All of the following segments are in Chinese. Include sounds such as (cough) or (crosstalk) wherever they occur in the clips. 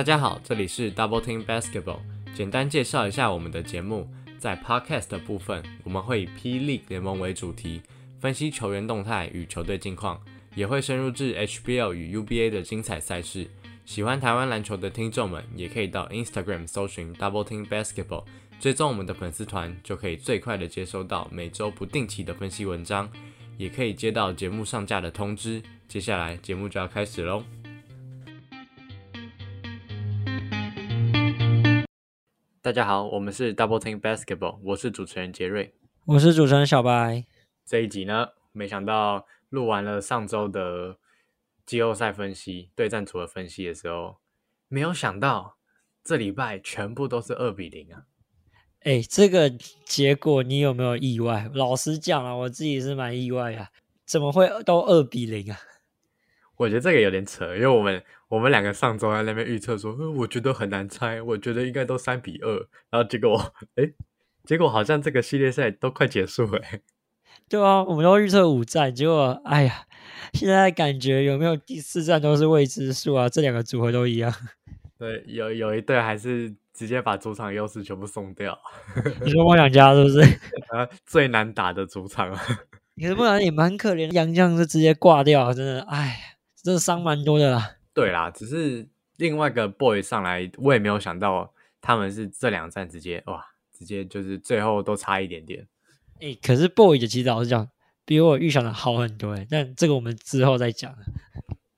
大家好，这里是 Double Team Basketball。简单介绍一下我们的节目，在 Podcast 的部分，我们会以 P League 联盟为主题，分析球员动态与球队近况，也会深入至 HBL 与 UBA 的精彩赛事。喜欢台湾篮球的听众们，也可以到 Instagram 搜寻 Double Team Basketball，追踪我们的粉丝团，就可以最快的接收到每周不定期的分析文章，也可以接到节目上架的通知。接下来节目就要开始喽！大家好，我们是 Double Team Basketball，我是主持人杰瑞，我是主持人小白。这一集呢，没想到录完了上周的季后赛分析、对战组合分析的时候，没有想到这礼拜全部都是二比零啊！哎，这个结果你有没有意外？老实讲啊，我自己是蛮意外啊，怎么会都二比零啊？我觉得这个有点扯，因为我们我们两个上周在那边预测说，我觉得很难猜，我觉得应该都三比二，然后结果，哎，结果好像这个系列赛都快结束了。(laughs) 对啊，我们都预测五战，结果，哎呀，现在感觉有没有第四战都是未知数啊？这两个组合都一样。(laughs) 对，有有一队还是直接把主场优势全部送掉。你说梦想家是不是？(laughs) 啊，最难打的主场啊。可是梦想也蛮可怜，杨将是直接挂掉，真的，哎。真的伤蛮多的啦。对啦，只是另外一个 boy 上来，我也没有想到他们是这两站直接哇，直接就是最后都差一点点。哎，可是 boy 的其实老实讲，比我预想的好很多哎。但这个我们之后再讲。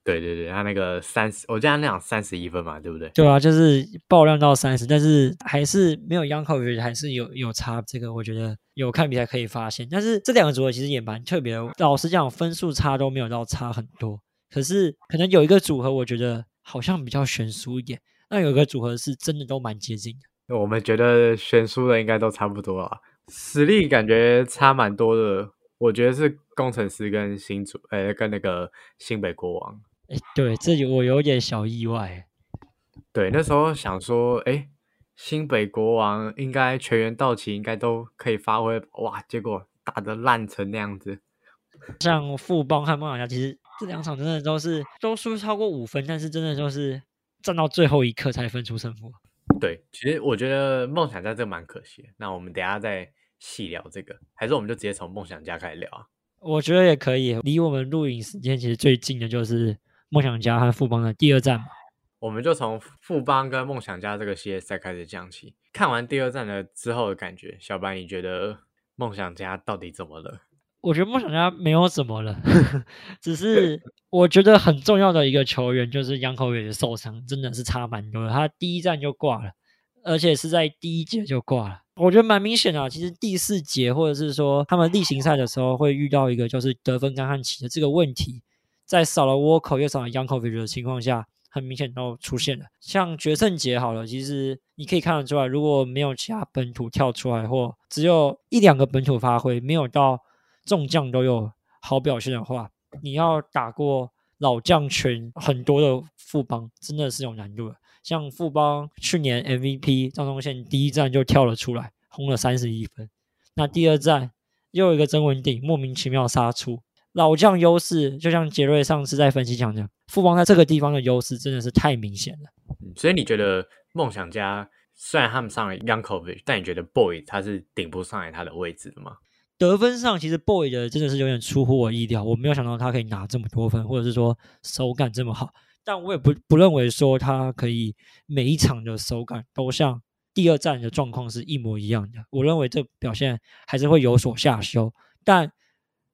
对对对，他那个三十，我记得那样三十一分嘛，对不对？对啊，就是爆量到三十，但是还是没有 Young Kobe 还是有有差。这个我觉得有看比赛可以发现。但是这两个组合其实也蛮特别的，老实讲，分数差都没有到差很多。可是可能有一个组合，我觉得好像比较悬殊一点。那有一个组合是真的都蛮接近的。我们觉得悬殊的应该都差不多啊，实力感觉差蛮多的。我觉得是工程师跟新主，哎，跟那个新北国王。哎，对，这里我有点小意外。对，那时候想说，哎，新北国王应该全员到齐，应该都可以发挥。哇，结果打的烂成那样子。像富邦和梦想家，其实。这两场真的都是都输超过五分，但是真的就是战到最后一刻才分出胜负。对，其实我觉得梦想家这蛮可惜。那我们等下再细聊这个，还是我们就直接从梦想家开始聊啊？我觉得也可以。离我们录影时间其实最近的就是梦想家和富邦的第二战嘛。我们就从富邦跟梦想家这个系列赛开始讲起。看完第二战了之后的感觉，小白你觉得梦想家到底怎么了？我觉得梦想家没有什么了，(laughs) 只是我觉得很重要的一个球员就是杨口伟的受伤，真的是差蛮多的。他第一站就挂了，而且是在第一节就挂了。我觉得蛮明显的，其实第四节或者是说他们例行赛的时候会遇到一个就是得分干旱期的这个问题，在少了倭寇又少了杨口伟的情况下，很明显都出现了。像决胜节好了，其实你可以看得出来，如果没有其他本土跳出来，或只有一两个本土发挥，没有到。众将都有好表现的话，你要打过老将群很多的富邦，真的是有难度的。像富邦去年 MVP 张宗宪第一站就跳了出来，轰了三十一分。那第二站又有一个曾文鼎莫名其妙杀出，老将优势就像杰瑞上次在分析讲的，富邦在这个地方的优势真的是太明显了。所以你觉得梦想家虽然他们上了 Youngkovic，但你觉得 Boy 他是顶不上来他的位置的吗？得分上，其实 Boy 的真的是有点出乎我意料，我没有想到他可以拿这么多分，或者是说手感这么好。但我也不不认为说他可以每一场的手感都像第二站的状况是一模一样的。我认为这表现还是会有所下修。但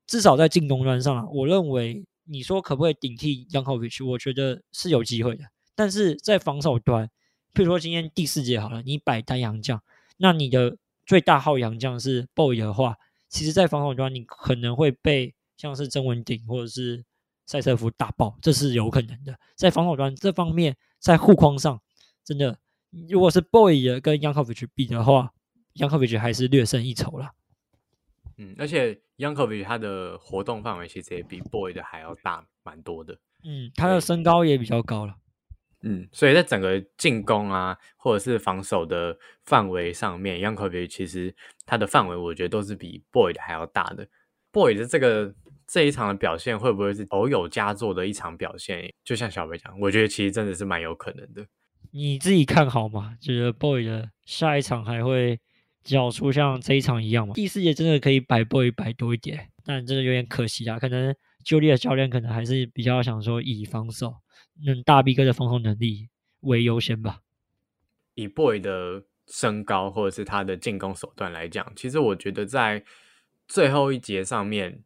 至少在进攻端上，我认为你说可不可以顶替杨口维奇我觉得是有机会的。但是在防守端，譬如说今天第四节好了，你摆单洋将，那你的最大号洋将是 Boy 的话。其实，在防守端，你可能会被像是曾文鼎或者是塞瑟夫打爆，这是有可能的。在防守端这方面，在护框上，真的，如果是 Boy 的跟 Youngkovic 比的话，Youngkovic 还是略胜一筹啦。嗯，而且 Youngkovic 他的活动范围其实也比 Boy 的还要大蛮多的。嗯，他的身高也比较高了。嗯，所以在整个进攻啊，或者是防守的范围上面 y o u n g k o v i 其实他的范围，我觉得都是比 Boy 的还要大的。Boy 的这个这一场的表现，会不会是偶有佳作的一场表现？就像小白讲，我觉得其实真的是蛮有可能的。你自己看好吗？觉得 boy 的下一场还会缴出像这一场一样吗？第四节真的可以摆 boy 摆多一点，但真的有点可惜啊。可能就力的教练可能还是比较想说以防守，嗯，大 B 哥的防守能力为优先吧。以 boy 的身高或者是他的进攻手段来讲，其实我觉得在最后一节上面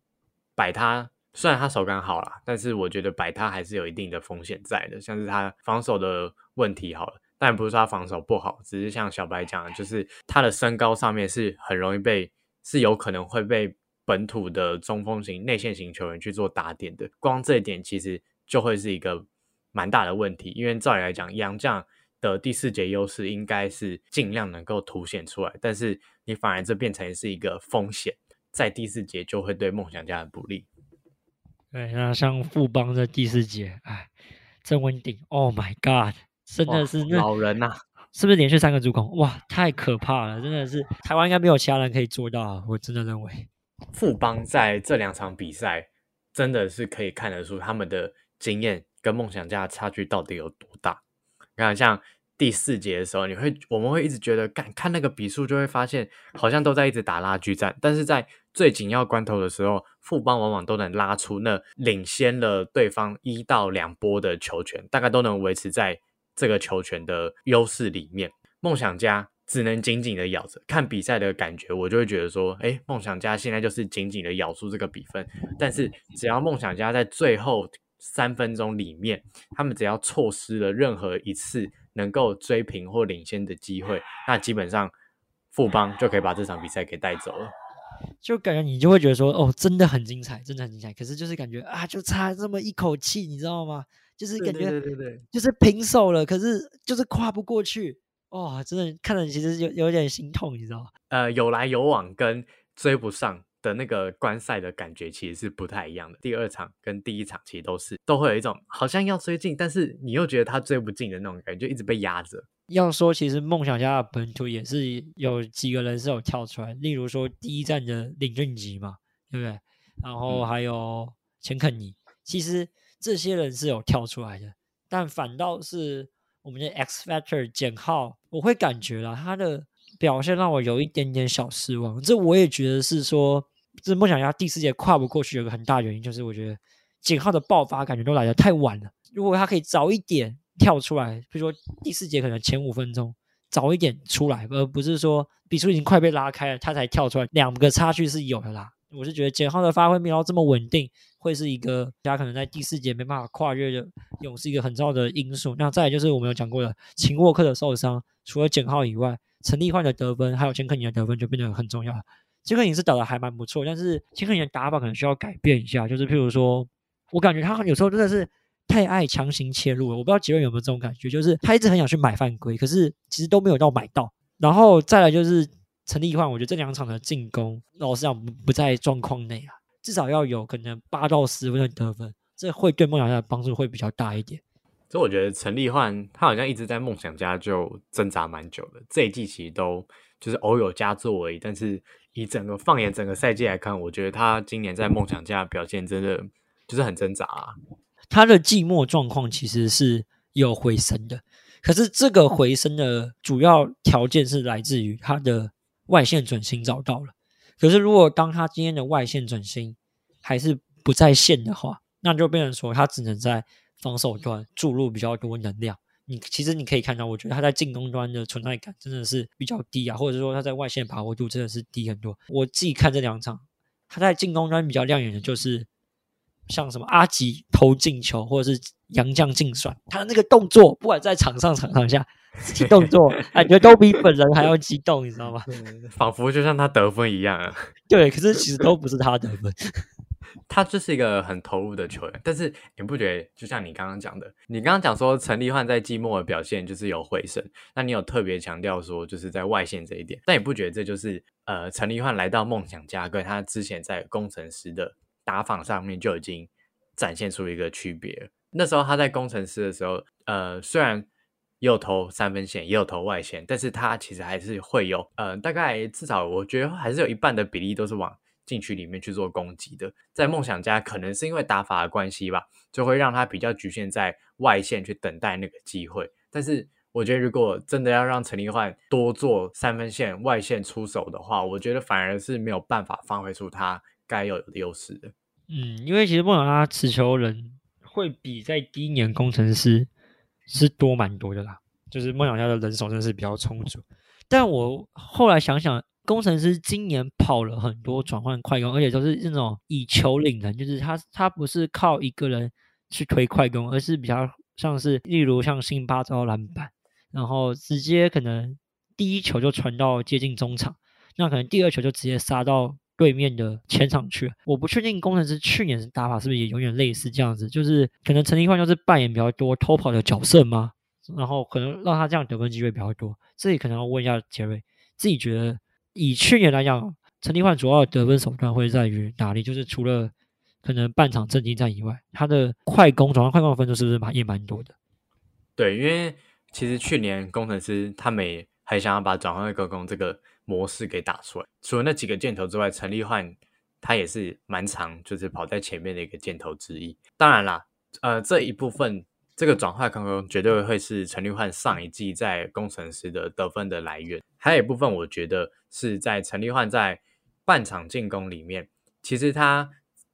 摆他。虽然他手感好了，但是我觉得摆他还是有一定的风险在的，像是他防守的问题好了，但不是说他防守不好，只是像小白讲的，就是他的身高上面是很容易被，是有可能会被本土的中锋型内线型球员去做打点的。光这一点其实就会是一个蛮大的问题，因为照理来讲，杨将的第四节优势应该是尽量能够凸显出来，但是你反而这变成是一个风险，在第四节就会对梦想家很不利。对，那像富邦的第四节，哎，郑文鼎，Oh my God，真的是老人呐，是不是连续三个助攻？哇，太可怕了，真的是台湾应该没有其他人可以做到，我真的认为富邦在这两场比赛真的是可以看得出他们的经验跟梦想家的差距到底有多大。你看，像第四节的时候，你会我们会一直觉得，看看那个比数就会发现，好像都在一直打拉锯战，但是在最紧要关头的时候，富邦往往都能拉出那领先了对方一到两波的球权，大概都能维持在这个球权的优势里面。梦想家只能紧紧的咬着。看比赛的感觉，我就会觉得说，哎，梦想家现在就是紧紧的咬住这个比分。但是只要梦想家在最后三分钟里面，他们只要错失了任何一次能够追平或领先的机会，那基本上富邦就可以把这场比赛给带走了。就感觉你就会觉得说，哦，真的很精彩，真的很精彩。可是就是感觉啊，就差这么一口气，你知道吗？就是感觉，对对对，就是平手了，可是就是跨不过去。哇，真的看着其实有有点心痛，你知道吗？呃，有来有往跟追不上的那个观赛的感觉其实是不太一样的。第二场跟第一场其实都是都会有一种好像要追进，但是你又觉得他追不进的那种感觉，就一直被压着。要说，其实梦想家的本土也是有几个人是有跳出来，例如说第一站的林俊杰嘛，对不对？然后还有钱肯尼，其实这些人是有跳出来的，但反倒是我们的 X Factor 简浩，我会感觉到他的表现让我有一点点小失望。这我也觉得是说，这梦想家第四节跨不过去，有个很大原因就是我觉得简浩的爆发感觉都来的太晚了，如果他可以早一点。跳出来，比如说第四节可能前五分钟早一点出来，而不是说比数已经快被拉开了，他才跳出来，两个差距是有的啦。我是觉得简浩的发挥没有这么稳定，会是一个他可能在第四节没办法跨越的，勇士一个很重要的因素。那再就是我们有讲过的秦沃克的受伤，除了简浩以外，陈立焕的得分还有钱克宁的得分就变得很重要了了。钱克宁是打的还蛮不错，但是钱克宁的打法可能需要改变一下，就是譬如说，我感觉他有时候真的是。太爱强行切入了，我不知道杰伦有没有这种感觉，就是他一直很想去买犯规，可是其实都没有到买到。然后再来就是陈立焕，我觉得这两场的进攻，老实讲不在状况内啊，至少要有可能八到十分的得分，这会对梦想家的帮助会比较大一点。所以我觉得陈立焕他好像一直在梦想家就挣扎蛮久的，这一季其实都就是偶有佳作而已。但是以整个放眼整个赛季来看，我觉得他今年在梦想家表现真的就是很挣扎啊。他的寂寞状况其实是有回升的，可是这个回升的主要条件是来自于他的外线准心找到了。可是如果当他今天的外线准心还是不在线的话，那就变成说他只能在防守端注入比较多能量。你其实你可以看到，我觉得他在进攻端的存在感真的是比较低啊，或者说他在外线把握度真的是低很多。我自己看这两场，他在进攻端比较亮眼的就是。像什么阿吉投进球，或者是杨将进算，他的那个动作，不管在场上场上下，动作感觉都比本人还要激动，你知道吗？(laughs) 仿佛就像他得分一样啊。(laughs) 对，可是其实都不是他得分，他就是一个很投入的球员。但是你不觉得，就像你刚刚讲的，你刚刚讲说陈立焕在季末的表现就是有回升，那你有特别强调说就是在外线这一点，但你不觉得这就是呃陈立焕来到梦想家，跟他之前在工程师的。打法上面就已经展现出一个区别。那时候他在工程师的时候，呃，虽然也有投三分线，也有投外线，但是他其实还是会有，呃，大概至少我觉得还是有一半的比例都是往禁区里面去做攻击的。在梦想家，可能是因为打法的关系吧，就会让他比较局限在外线去等待那个机会。但是我觉得如果真的要让陈立焕多做三分线外线出手的话，我觉得反而是没有办法发挥出他该有的优势的。嗯，因为其实梦想家持球人会比在第一年工程师是多蛮多的啦，就是梦想家的人手真的是比较充足。但我后来想想，工程师今年跑了很多转换快攻，而且都是那种以球领人，就是他他不是靠一个人去推快攻，而是比较像是例如像辛巴招篮板，然后直接可能第一球就传到接近中场，那可能第二球就直接杀到。对面的前场去，我不确定工程师去年的打法是不是也有点类似这样子，就是可能陈立焕就是扮演比较多偷跑的角色吗？然后可能让他这样得分机会比较多。这里可能要问一下杰瑞，自己觉得以去年来讲，陈立焕主要得分手段会在于哪里？就是除了可能半场阵地战以外，他的快攻转换快攻的分数是不是蛮也蛮多的？对，因为其实去年工程师他们也很想要把转换快攻这个。模式给打出来，除了那几个箭头之外，陈立焕他也是蛮长，就是跑在前面的一个箭头之一。当然啦，呃，这一部分这个转换刚刚绝对会是陈立焕上一季在工程师的得分的来源。还有一部分，我觉得是在陈立焕在半场进攻里面，其实他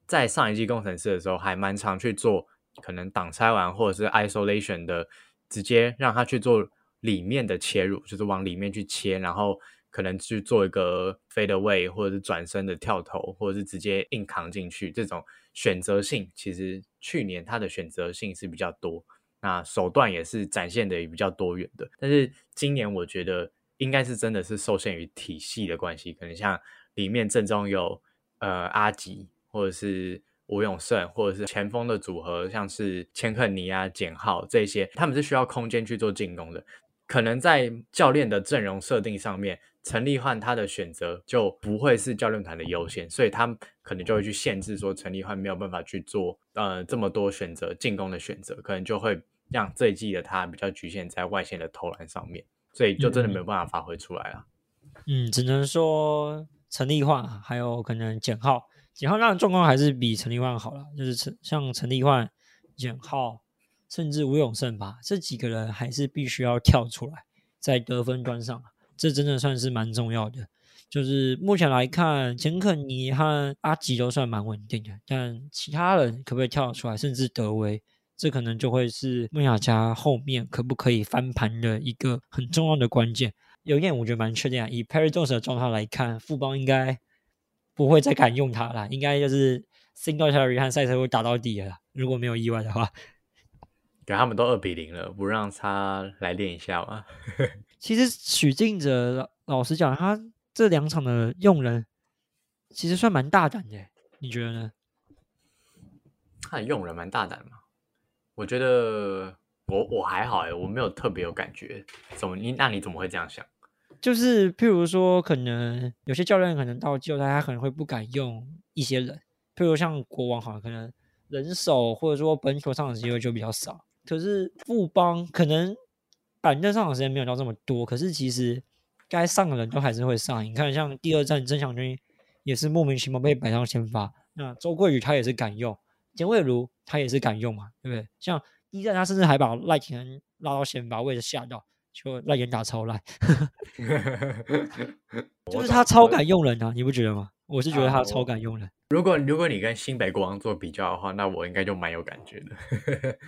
在上一季工程师的时候还蛮常去做可能挡拆完或者是 isolation 的，直接让他去做里面的切入，就是往里面去切，然后。可能去做一个 fade away，或者是转身的跳投，或者是直接硬扛进去，这种选择性其实去年他的选择性是比较多，那手段也是展现的比较多元的。但是今年我觉得应该是真的是受限于体系的关系，可能像里面正中有呃阿吉，或者是吴永胜，或者是前锋的组合，像是千克尼啊、简浩这些，他们是需要空间去做进攻的。可能在教练的阵容设定上面。陈立焕他的选择就不会是教练团的优先，所以他可能就会去限制说陈立焕没有办法去做呃这么多选择进攻的选择，可能就会让这一季的他比较局限在外线的投篮上面，所以就真的没有办法发挥出来了。嗯，只能说陈立焕还有可能简浩，简浩那状况还是比陈立焕好了，就是陈像陈立焕、简浩甚至吴永胜吧，这几个人还是必须要跳出来在得分端上。这真的算是蛮重要的，就是目前来看，钱肯尼和阿吉都算蛮稳定的，但其他人可不可以跳出来，甚至德威，这可能就会是穆亚加后面可不可以翻盘的一个很重要的关键。有一点我觉得蛮确定啊，以 Perry Jones 的状态来看，富邦应该不会再敢用他了，应该就是 Single Terry 和赛车会打到底了，如果没有意外的话。给他们都二比零了，不让他来练一下吗？其实许晋哲老实讲，他这两场的用人其实算蛮大胆的，你觉得呢？他用人蛮大胆嘛？我觉得我我还好哎，我没有特别有感觉。怎么你那你怎么会这样想？就是譬如说，可能有些教练可能到季后赛，他可能会不敢用一些人，譬如像国王，好像可能人手或者说本球上的机会就比较少。可是富邦可能板凳上的时间没有到这么多，可是其实该上的人都还是会上。你看，像第二站曾祥军也是莫名其妙被摆上先发，那周桂宇他也是敢用，简伟如他也是敢用嘛，对不对？像第一站他甚至还把赖廷拉到先发，我也是吓到，就赖廷打超赖，(laughs) 就是他超敢用人啊，你不觉得吗？我是觉得他超敢用人。如果如果你跟新北国王做比较的话，那我应该就蛮有感觉的。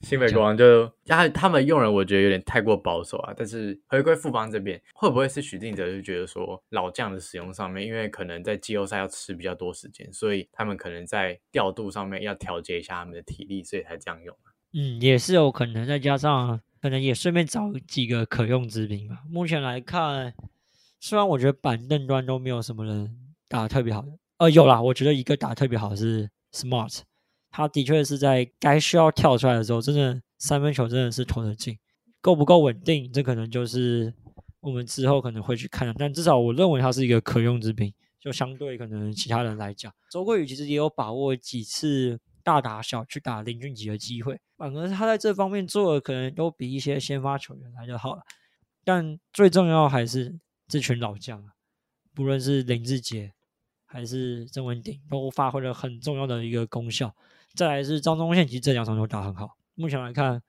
新北国王就他他们用人，我觉得有点太过保守啊。但是回归富邦这边，会不会是许晋哲就觉得说老将的使用上面，因为可能在季后赛要吃比较多时间，所以他们可能在调度上面要调节一下他们的体力，所以才这样用嗯，也是有可能，再加上可能也顺便找几个可用之兵吧。目前来看，虽然我觉得板凳端都没有什么人打的特别好的，呃，有啦，我觉得一个打特别好是 Smart。他的确是在该需要跳出来的时候，真的三分球真的是投得进，够不够稳定？这可能就是我们之后可能会去看的。但至少我认为他是一个可用之兵，就相对可能其他人来讲，周桂宇其实也有把握几次大打小去打林俊杰的机会，反而他在这方面做的可能都比一些先发球员来的好了。但最重要还是这群老将啊，不论是林志杰还是郑文鼎，都发挥了很重要的一个功效。再来是张忠宪，其实这两场都打很好。目前来看，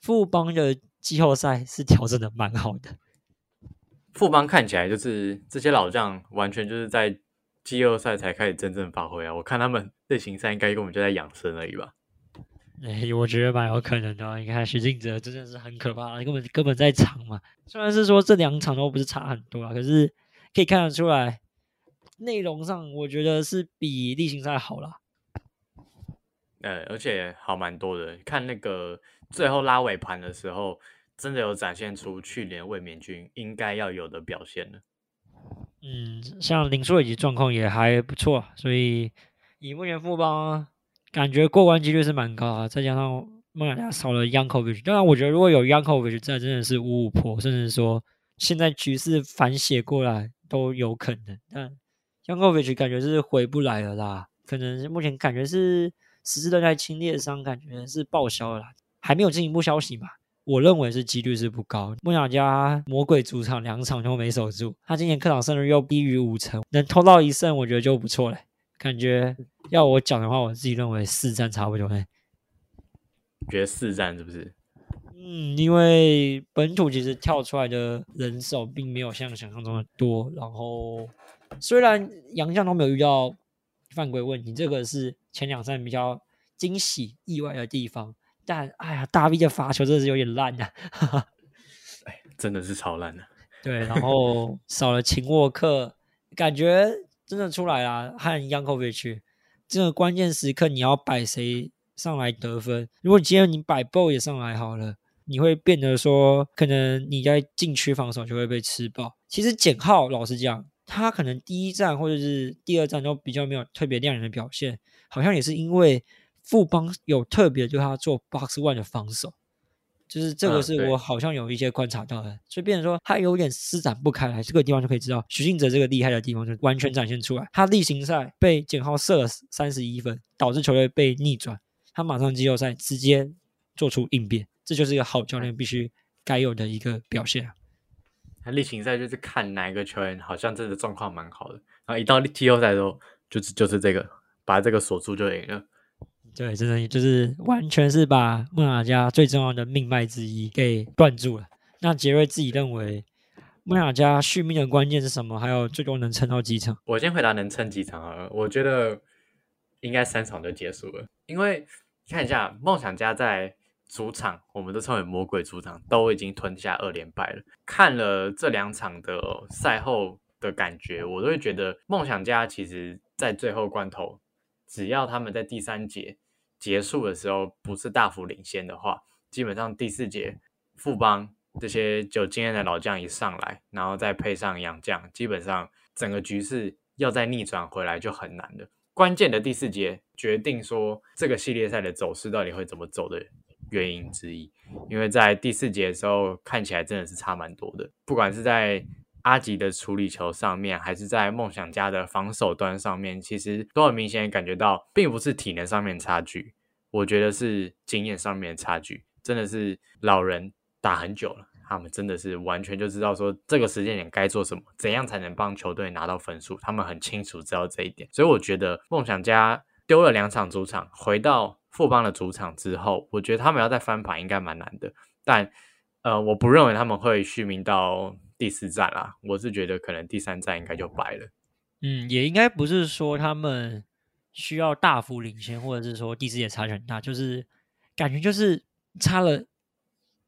富邦的季后赛是调整的蛮好的。富邦看起来就是这些老将，完全就是在季后赛才开始真正发挥啊！我看他们类型赛应该根本就在养生而已吧。哎，我觉得蛮有可能的。你看徐静哲真的是很可怕，根本根本在场嘛。虽然是说这两场都不是差很多啊，可是可以看得出来，内容上我觉得是比例行赛好了。呃，而且好蛮多的。看那个最后拉尾盘的时候，真的有展现出去年卫冕军应该要有的表现了。嗯，像林书以状况也还不错，所以以目前富邦。感觉过关几率是蛮高啊，再加上孟雅家少了 Yankovic，当然我觉得如果有 Yankovic 在，真的是五五破，甚至说现在局势反写过来都有可能。但 Yankovic 感觉是回不来了啦，可能目前感觉是十字韧带轻裂伤，感觉是报销了，还没有进一步消息嘛？我认为是几率是不高。梦想家魔鬼主场两场都没守住，他今年客场胜率又低于五成，能偷到一胜，我觉得就不错了。感觉要我讲的话，我自己认为四战差不多。哎，觉得四战是不是？嗯，因为本土其实跳出来的人手并没有像想象中的多。然后虽然杨将都没有遇到犯规问题，这个是前两站比较惊喜意外的地方。但哎呀，大 V 的罚球真的是有点烂呐！(laughs) 哎，真的是超烂的。对，然后 (laughs) 少了秦沃克，感觉。真的出来啦，和 Yankovic，这个关键时刻你要摆谁上来得分？如果今天你摆 b o 也上来好了，你会变得说，可能你在禁区防守就会被吃爆。其实简浩老实讲，他可能第一站或者是第二站都比较没有特别亮眼的表现，好像也是因为富邦有特别对他做 box one 的防守。就是这个是我好像有一些观察到的，所以变成说他有点施展不开来，这个地方就可以知道徐静哲这个厉害的地方就完全展现出来。他例行赛被简浩射了三十一分，导致球队被逆转，他马上季后赛直接做出应变，这就是一个好教练必须该有的一个表现啊。他例行赛就是看哪一个球员好像真的状况蛮好的，然后一到季后赛的时候，就是就是这个把这个锁住就赢了。对，真的就是完全是把莫雅加最重要的命脉之一给断住了。那杰瑞自己认为，莫雅加续命的关键是什么？还有最多能撑到几场？我先回答能撑几场啊？我觉得应该三场就结束了。因为看一下梦想家在主场，我们都称为魔鬼主场，都已经吞下二连败了。看了这两场的赛后的感觉，我都会觉得梦想家其实在最后关头，只要他们在第三节。结束的时候不是大幅领先的话，基本上第四节富邦这些有经验的老将一上来，然后再配上杨将，基本上整个局势要再逆转回来就很难了。关键的第四节决定说这个系列赛的走势到底会怎么走的原因之一，因为在第四节的时候看起来真的是差蛮多的，不管是在。阿吉的处理球上面，还是在梦想家的防守端上面，其实都很明显感觉到，并不是体能上面差距，我觉得是经验上面的差距。真的是老人打很久了，他们真的是完全就知道说这个时间点该做什么，怎样才能帮球队拿到分数，他们很清楚知道这一点。所以我觉得梦想家丢了两场主场，回到富邦的主场之后，我觉得他们要再翻盘应该蛮难的。但呃，我不认为他们会续命到。第四站啦，我是觉得可能第三站应该就白了。嗯，也应该不是说他们需要大幅领先，或者是说第四节差距很大，就是感觉就是差了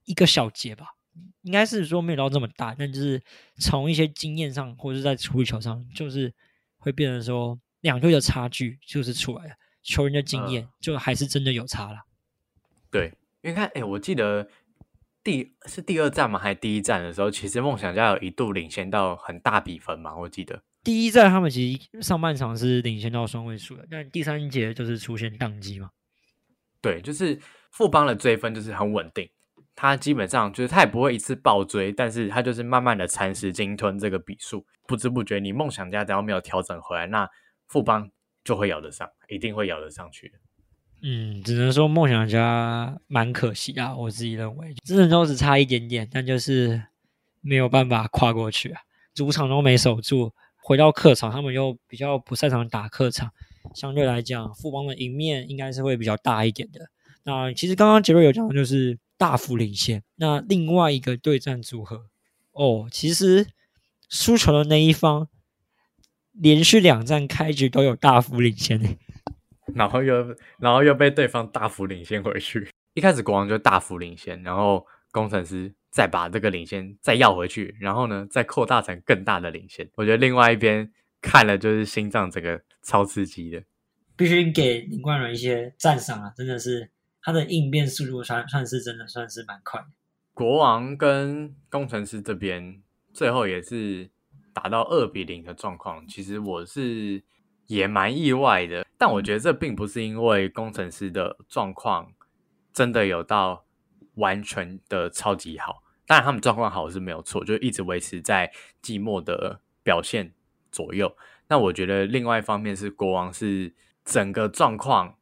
一个小节吧。应该是说没有到这么大，但就是从一些经验上，或者是在处理球上，就是会变成说两队的差距就是出来了。球员的经验就还是真的有差了。对，因为看，哎，我记得。第是第二站嘛？还是第一站的时候？其实梦想家有一度领先到很大比分嘛？我记得第一站他们其实上半场是领先到双位数的，但第三节就是出现宕机嘛。对，就是富邦的追分就是很稳定，他基本上就是他也不会一次暴追，但是他就是慢慢的蚕食鲸吞这个比数，不知不觉你梦想家只要没有调整回来，那富邦就会咬得上，一定会咬得上去的。嗯，只能说梦想家蛮可惜啊，我自己认为，真的都只差一点点，但就是没有办法跨过去啊。主场都没守住，回到客场，他们又比较不擅长打客场，相对来讲，富邦的赢面应该是会比较大一点的。那其实刚刚杰瑞有讲就是大幅领先。那另外一个对战组合，哦，其实输球的那一方连续两战开局都有大幅领先诶，(laughs) 然后又然后又被对方大幅领先回去。(laughs) 一开始国王就大幅领先，然后工程师再把这个领先再要回去，然后呢再扩大成更大的领先。我觉得另外一边看了就是心脏这个超刺激的。必须给林冠伦一些赞赏啊！真的是他的应变速度算算是真的算是蛮快的。国王跟工程师这边最后也是打到二比零的状况，其实我是也蛮意外的。但我觉得这并不是因为工程师的状况真的有到完全的超级好，当然他们状况好是没有错，就一直维持在季末的表现左右。那我觉得另外一方面是国王是。整个状况，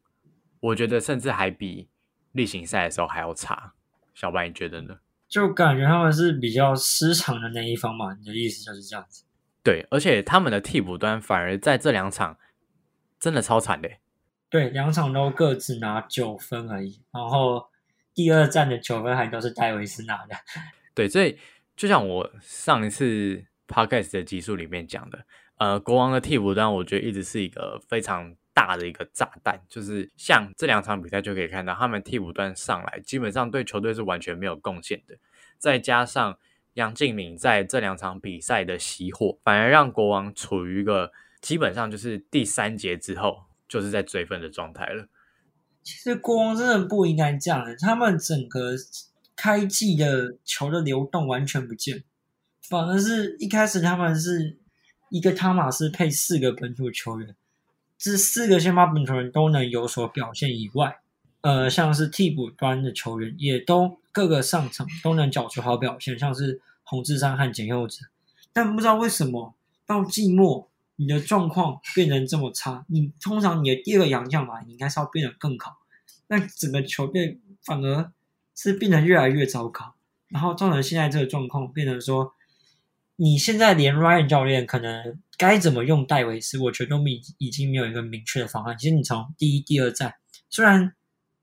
我觉得甚至还比例行赛的时候还要差。小白，你觉得呢？就感觉他们是比较失常的那一方嘛？你的意思就是这样子？对，而且他们的替补端反而在这两场真的超惨的。对，两场都各自拿九分而已，然后第二站的九分还都是戴维斯拿的。(laughs) 对，所以就像我上一次 podcast 的集数里面讲的，呃，国王的替补端，我觉得一直是一个非常。大的一个炸弹，就是像这两场比赛就可以看到，他们替补端上来，基本上对球队是完全没有贡献的。再加上杨敬敏在这两场比赛的熄火，反而让国王处于一个基本上就是第三节之后就是在追分的状态了。其实国王真的不应该这样的，他们整个开季的球的流动完全不见，反而是一开始他们是一个汤马斯配四个本土球员。这四个先发本球员都能有所表现以外，呃，像是替补端的球员也都各个上场都能缴出好表现，像是洪志山和简佑哲。但不知道为什么到季末你的状况变成这么差，你通常你的第二个洋将嘛，你应该是要变得更好，那整个球队反而是变得越来越糟糕，然后造成现在这个状况变成说。你现在连 Ryan 教练可能该怎么用戴维斯，我觉得都已已经没有一个明确的方案。其实你从第一、第二站，虽然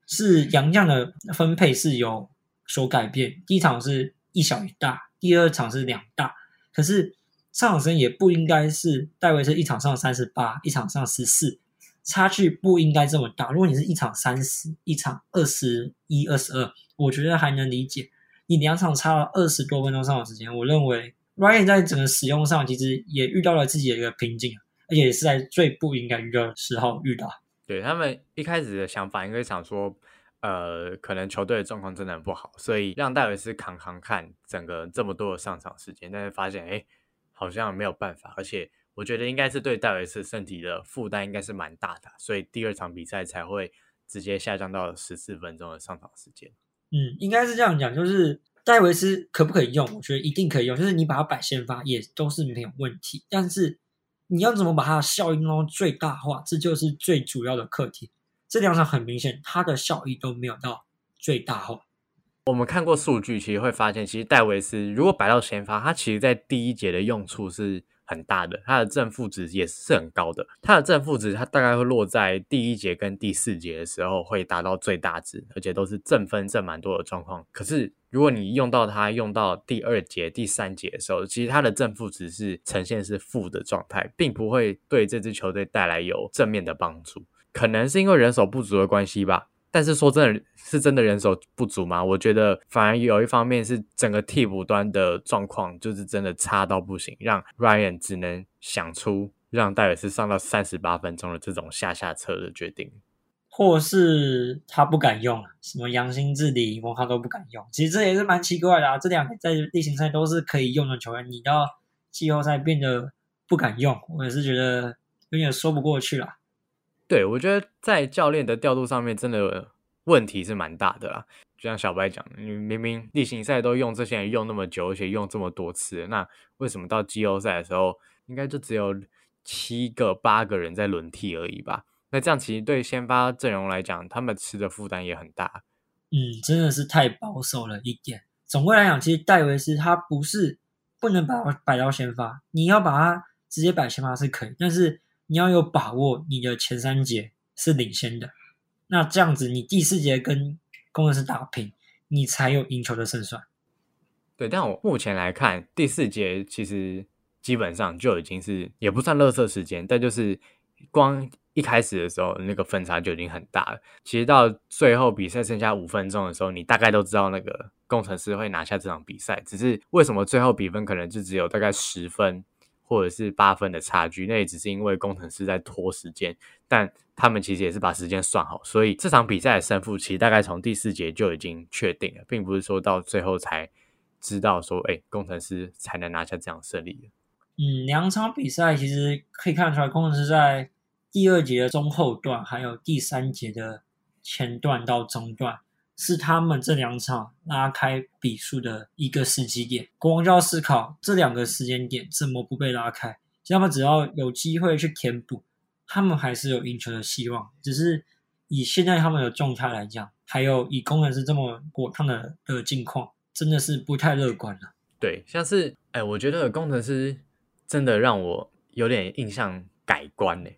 是杨将的分配是有所改变，第一场是一小一大，第二场是两大，可是上场时间也不应该是戴维斯一场上三十八，一场上十四，差距不应该这么大。如果你是一场三十，一场二十一、二十二，我觉得还能理解。你两场差了二十多分钟上场时间，我认为。Ryan 在整个使用上其实也遇到了自己的一个瓶颈，而且也是在最不应该遇到的时候遇到。对他们一开始的想法，应该想说，呃，可能球队的状况真的很不好，所以让戴维斯扛扛看整个这么多的上场时间，但是发现，哎，好像没有办法，而且我觉得应该是对戴维斯身体的负担应该是蛮大的，所以第二场比赛才会直接下降到十四分钟的上场时间。嗯，应该是这样讲，就是。戴维斯可不可以用？我觉得一定可以用，就是你把它摆先发也都是没有问题。但是你要怎么把它的效益弄到最大化，这就是最主要的课题。这两场很明显，它的效益都没有到最大化。我们看过数据，其实会发现，其实戴维斯如果摆到先发，它其实在第一节的用处是。很大的，它的正负值也是很高的。它的正负值，它大概会落在第一节跟第四节的时候会达到最大值，而且都是正分正蛮多的状况。可是如果你用到它用到第二节、第三节的时候，其实它的正负值是呈现是负的状态，并不会对这支球队带来有正面的帮助。可能是因为人手不足的关系吧。但是说真的，是真的人手不足吗？我觉得反而有一方面是整个替补端的状况就是真的差到不行，让 Ryan 只能想出让戴尔斯上到三十八分钟的这种下下策的决定，或是他不敢用什么杨新志、李英峰，他都不敢用。其实这也是蛮奇怪的啊，这两个在例行赛都是可以用的球员，你到季后赛变得不敢用，我也是觉得有点说不过去了。对，我觉得在教练的调度上面，真的问题是蛮大的啦。就像小白讲，你明明例行赛都用这些人用那么久，而且用这么多次，那为什么到季后赛的时候，应该就只有七个、八个人在轮替而已吧？那这样其实对先发阵容来讲，他们吃的负担也很大。嗯，真的是太保守了一点。总归来讲，其实戴维斯他不是不能把摆到先发，你要把他直接摆先发是可以，但是。你要有把握，你的前三节是领先的，那这样子你第四节跟工程师打平，你才有赢球的胜算。对，但我目前来看，第四节其实基本上就已经是也不算热射时间，但就是光一开始的时候那个分差就已经很大了。其实到最后比赛剩下五分钟的时候，你大概都知道那个工程师会拿下这场比赛。只是为什么最后比分可能就只有大概十分或者是八分的差距？那也只是因为工程师在拖时间，但他们其实也是把时间算好，所以这场比赛的胜负其实大概从第四节就已经确定了，并不是说到最后才。知道说，哎，工程师才能拿下这样胜利。嗯，两场比赛其实可以看出来，工程师在第二节的中后段，还有第三节的前段到中段，是他们这两场拉开比数的一个时机点。国王就要思考这两个时间点怎么不被拉开。他们只要有机会去填补，他们还是有赢球的希望。只是以现在他们的状态来讲，还有以工程师这么过烫的的境况。真的是不太乐观了。对，像是哎，我觉得工程师真的让我有点印象改观呢。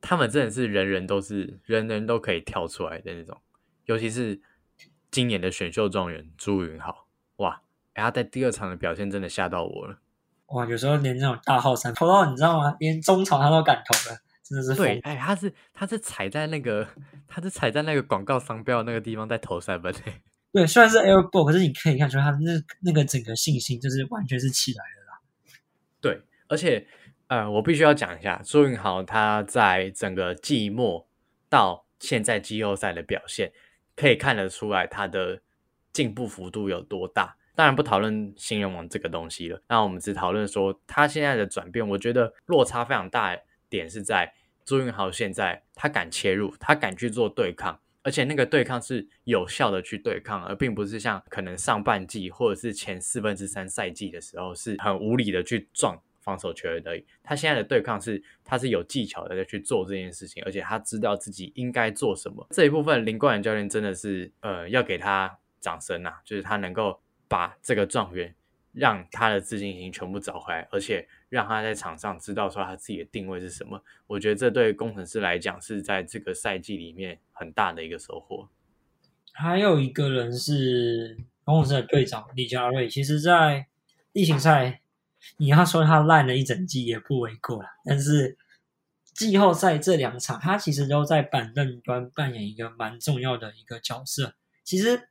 他们真的是人人都是人人都可以跳出来的那种，尤其是今年的选秀状元朱云豪，哇，他在第二场的表现真的吓到我了。哇，有时候连这种大号三投到你知道吗？连中场他都敢投的，真的是对。哎，他是他是踩在那个他是踩在那个广告商标那个地方在投三分诶。(laughs) 对，虽然是 air ball，可是你可以看出他那那个整个信心就是完全是起来了啦。对，而且呃，我必须要讲一下朱云豪他在整个季末到现在季后赛的表现，可以看得出来他的进步幅度有多大。当然不讨论新人王这个东西了，那我们只讨论说他现在的转变，我觉得落差非常大点是在朱云豪现在他敢切入，他敢去做对抗。而且那个对抗是有效的去对抗，而并不是像可能上半季或者是前四分之三赛季的时候是很无理的去撞防守球员而已。他现在的对抗是他是有技巧的在去做这件事情，而且他知道自己应该做什么。这一部分林冠远教练真的是呃要给他掌声呐，就是他能够把这个状元。让他的自信心全部找回来，而且让他在场上知道说他自己的定位是什么。我觉得这对工程师来讲是在这个赛季里面很大的一个收获。还有一个人是工程师的队长李佳瑞，其实，在例行赛你要说他烂了一整季也不为过了，但是季后赛这两场他其实都在板凳端扮演一个蛮重要的一个角色。其实。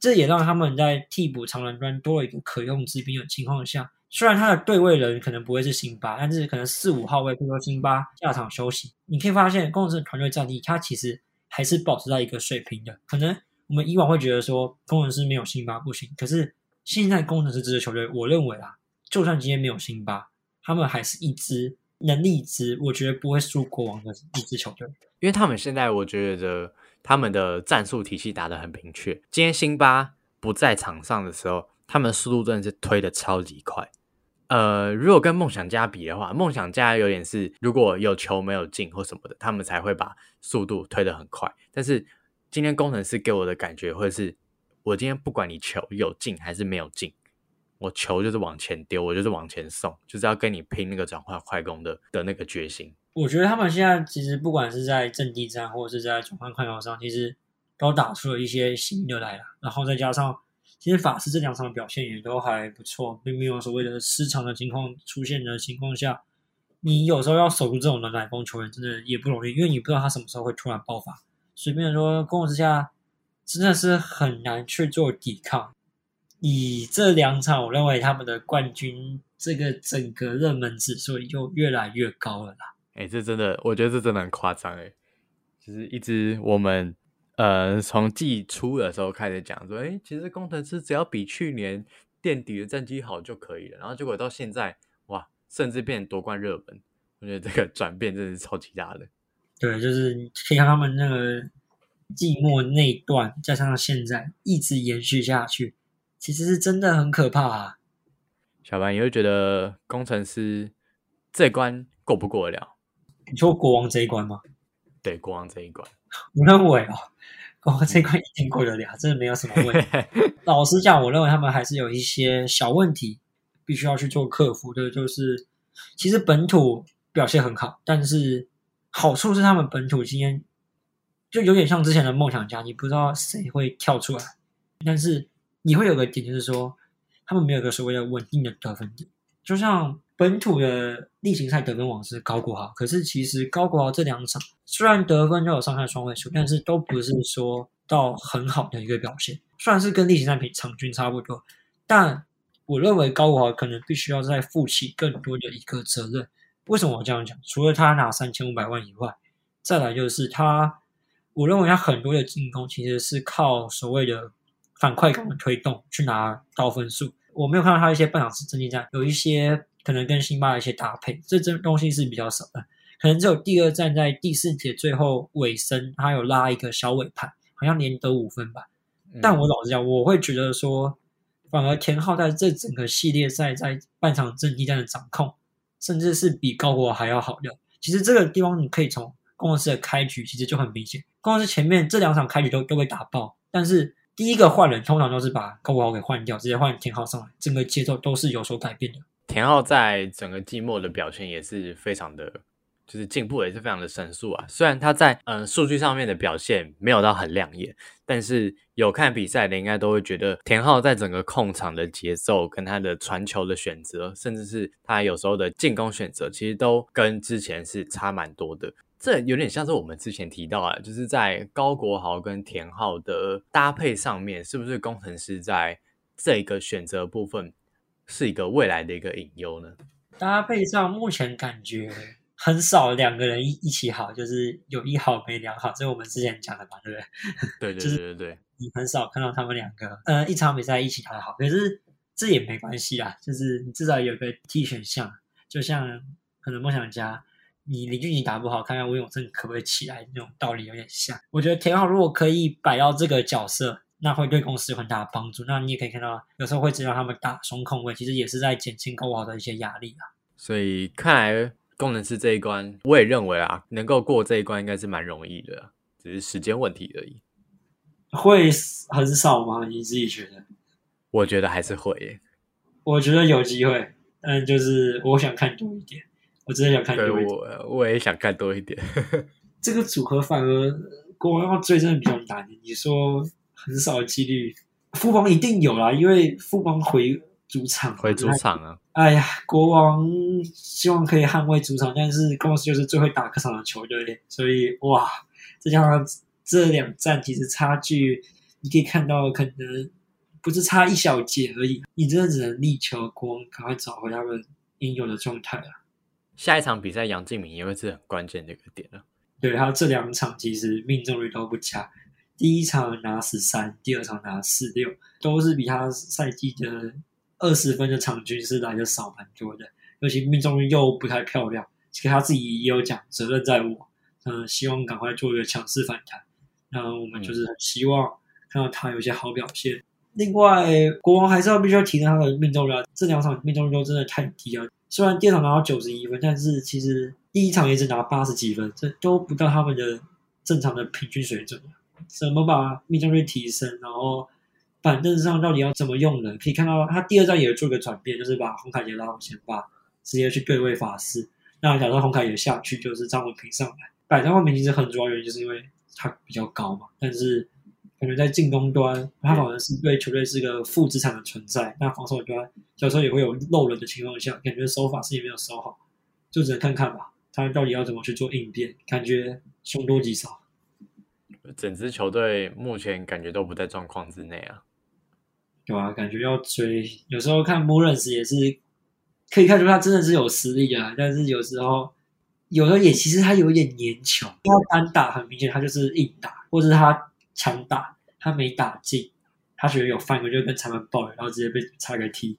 这也让他们在替补长人端多了一个可用之兵的情况下，虽然他的对位人可能不会是辛巴，但是可能四五号位，比如说辛巴下场休息，你可以发现工程师团队战力，他其实还是保持在一个水平的。可能我们以往会觉得说工程师没有辛巴不行，可是现在工程师这支球队，我认为啊，就算今天没有辛巴，他们还是一支能力值，我觉得不会输国王的一支球队，因为他们现在我觉得。他们的战术体系打得很明确。今天辛巴不在场上的时候，他们速度真的是推的超级快。呃，如果跟梦想家比的话，梦想家有点是如果有球没有进或什么的，他们才会把速度推得很快。但是今天工程师给我的感觉会是，我今天不管你球有进还是没有进，我球就是往前丢，我就是往前送，就是要跟你拼那个转换快攻的的那个决心。我觉得他们现在其实不管是在阵地战或者是在转换快攻上，其实都打出了一些新的来了。然后再加上，其实法师这两场表现也都还不错，并没有所谓的失常的情况出现的情况下，你有时候要守住这种的奶风球员，真的也不容易，因为你不知道他什么时候会突然爆发。随便说，攻之下真的是很难去做抵抗。以这两场，我认为他们的冠军这个整个热门指数又越来越高了啦。哎，这真的，我觉得这真的很夸张哎！就是一直我们呃从季初的时候开始讲说，哎，其实工程师只要比去年垫底的战绩好就可以了，然后结果到现在哇，甚至变夺冠热门，我觉得这个 (laughs) 转变真的是超级大的。对，就是可以看他们那个季末那一段，加上现在一直延续下去，其实是真的很可怕啊！小白，你会觉得工程师这关过不过得了？你说国王这一关吗？对，国王这一关，我认为哦，国王这一关一定过得了，真的没有什么问题。(laughs) 老实讲，我认为他们还是有一些小问题，必须要去做克服的。就是其实本土表现很好，但是好处是他们本土今天就有点像之前的梦想家，你不知道谁会跳出来。但是你会有个点，就是说他们没有一个所谓的稳定的得分点，就像本土的例行赛得分王是高国豪，可是其实高国豪这两场虽然得分都有上下双位数，但是都不是说到很好的一个表现，虽然是跟例行赛比场均差不多，但我认为高国豪可能必须要再负起更多的一个责任。为什么我这样讲？除了他拿三千五百万以外，再来就是他，我认为他很多的进攻其实是靠所谓的反快感的推动去拿高分数。我没有看到他一些半场式阵地战，有一些可能跟辛巴的一些搭配，这这东西是比较少的。可能只有第二站在第四节最后尾声，他有拉一个小尾盘，好像连得五分吧。但我老实讲，我会觉得说，反而田浩在这整个系列赛在半场阵地战的掌控。甚至是比高国还要好的。其实这个地方你可以从工作室的开局其实就很明显，工作室前面这两场开局都都被打爆，但是第一个换人通常都是把高国豪给换掉，直接换田浩上来，整个节奏都是有所改变的。田浩在整个季末的表现也是非常的。就是进步也是非常的神速啊！虽然他在嗯数据上面的表现没有到很亮眼，但是有看比赛的应该都会觉得田浩在整个控场的节奏跟他的传球的选择，甚至是他有时候的进攻选择，其实都跟之前是差蛮多的。这有点像是我们之前提到啊，就是在高国豪跟田浩的搭配上面，是不是工程师在这个选择部分是一个未来的一个隐忧呢？搭配上目前感觉。很少两个人一一起好，就是有一好没两好，这是我们之前讲的嘛，对不对？(laughs) 对对对对对。你很少看到他们两个，呃，一场比赛一起打好，可是这也没关系啊，就是你至少有个 T 选项，就像可能梦想家，你林俊杰打不好，看看吴永正可不可以起来，那种道理有点像。我觉得田浩如果可以摆到这个角色，那会对公司有很大的帮助。那你也可以看到，有时候会知道他们打双控位，其实也是在减轻高豪的一些压力啊。所以看来。工程师这一关，我也认为啊，能够过这一关应该是蛮容易的，只是时间问题而已。会很少吗？你自己觉得？我觉得还是会。我觉得有机会，但就是我想看多一点。我真的想看多一点。我我也想看多一点。(laughs) 这个组合反而国王要追真的比较难。你说很少几率，富邦一定有啦，因为富邦回。主场回主场啊！哎呀，国王希望可以捍卫主场，但是公司就是最会打客场的球队，所以哇，再加上这两站其实差距，你可以看到可能不是差一小节而已，你真的只能力求国王赶快找回他们应有的状态了。下一场比赛，杨敬敏也会是很关键的一个点了。对，他这两场其实命中率都不佳，第一场拿十三，第二场拿四六，都是比他赛季的。二十分的场均是来的少蛮多的，尤其命中率又不太漂亮。其实他自己也有讲，责任在我。嗯，希望赶快做一个强势反弹。那我们就是很希望看到他有一些好表现。另外，国王还是要必须要提升他的命中率，这两场命中率都真的太低了。虽然第二场拿到九十一分，但是其实第一场也只拿八十几分，这都不到他们的正常的平均水准。怎么把命中率提升，然后？板凳上到底要怎么用人？可以看到他第二站也做个转变，就是把洪凯杰拉到前把直接去对位法师。那假设洪凯杰下去，就是张文平上来。摆张文平其实很主要原因就是因为他比较高嘛，但是可能在进攻端，他反而是对球队是个负资产的存在。那防守端有时候也会有漏人的情况下，感觉守法是也没有守好，就只能看看吧，他到底要怎么去做应变？感觉凶多吉少。整支球队目前感觉都不在状况之内啊。对啊，感觉要追，有时候看穆伦斯也是可以看出他真的是有实力啊，但是有时候，有时候也其实他有一点粘球，他单打很明显他就是硬打，或者是他强打，他没打进，他觉得有犯规就跟裁判抱怨，然后直接被裁个踢。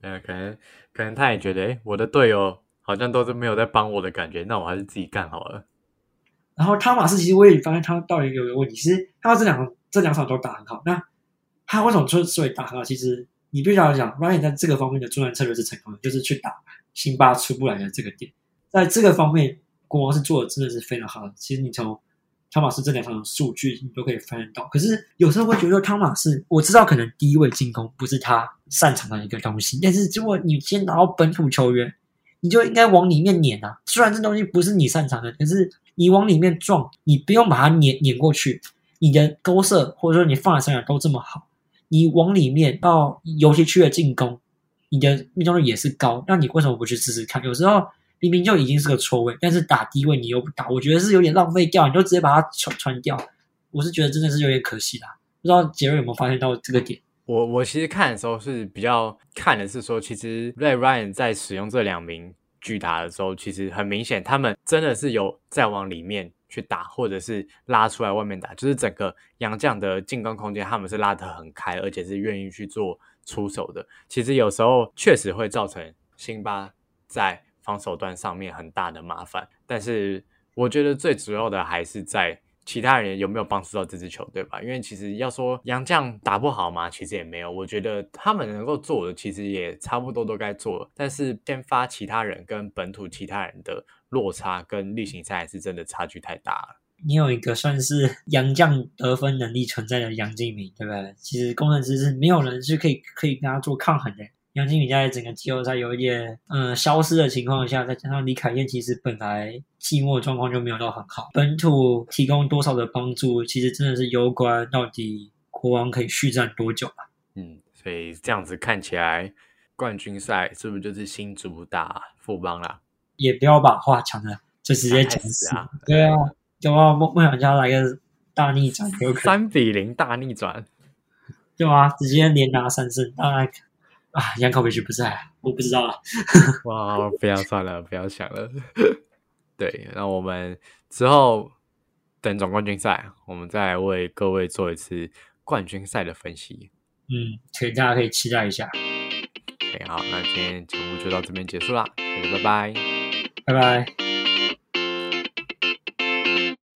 呃，可能可能他也觉得，哎，我的队友好像都是没有在帮我的感觉，那我还是自己干好了。然后汤马斯其实我也发现他到底有一个问题，其实他这两个。这两场都打很好，那他为什么之所以打很好？其实你必须要讲，Ryan 在这个方面的作战策略是成功的，就是去打辛巴出不来的这个点，在这个方面，国王是做的真的是非常好的。其实你从汤马斯这两场的数据，你都可以发现到。可是有时候会觉得汤马斯，我知道可能低位进攻不是他擅长的一个东西，但是如果你先拿到本土球员，你就应该往里面撵啊。虽然这东西不是你擅长的，可是你往里面撞，你不用把它撵撵过去。你的勾射或者说你放的三角都这么好，你往里面到游戏区的进攻，你的命中率也是高，那你为什么不去试试看？有时候明明就已经是个错位，但是打低位你又不打，我觉得是有点浪费掉，你就直接把它传传掉。我是觉得真的是有点可惜啦。不知道杰瑞有没有发现到这个点？我我其实看的时候是比较看的是说，其实 Ray Ryan 在使用这两名巨打的时候，其实很明显他们真的是有在往里面去打，或者是拉出来外面打，就是整个杨将的进攻空间他们是拉得很开，而且是愿意去做出手的。其实有时候确实会造成辛巴在防守端上面很大的麻烦，但是我觉得最主要的还是在。其他人有没有帮助到这支球队吧？因为其实要说杨将打不好嘛，其实也没有。我觉得他们能够做的，其实也差不多都该做了。但是先发其他人跟本土其他人的落差，跟例行赛还是真的差距太大了。你有一个算是杨将得分能力存在的杨敬敏，对不对？其实工程师是没有人是可以可以跟他做抗衡的。杨敬敏在整个季后赛有一点嗯消失的情况下，再加上李凯燕其实本来季末状况就没有到很好，本土提供多少的帮助，其实真的是攸关到底国王可以续战多久吧。嗯，所以这样子看起来，冠军赛是不是就是新主打富邦啦？也不要把话讲的就直接讲死啊！对啊，就要梦梦想家来个大逆转，三比零大逆转，对啊？直接连拿三胜，当然。啊，杨考委局不在，我不知道了。(laughs) 哇，不要算了，不要想了。(laughs) 对，那我们之后等总冠军赛，我们再为各位做一次冠军赛的分析。嗯，所以大家可以期待一下。OK，好，那今天节目就到这边结束啦，拜拜，拜拜。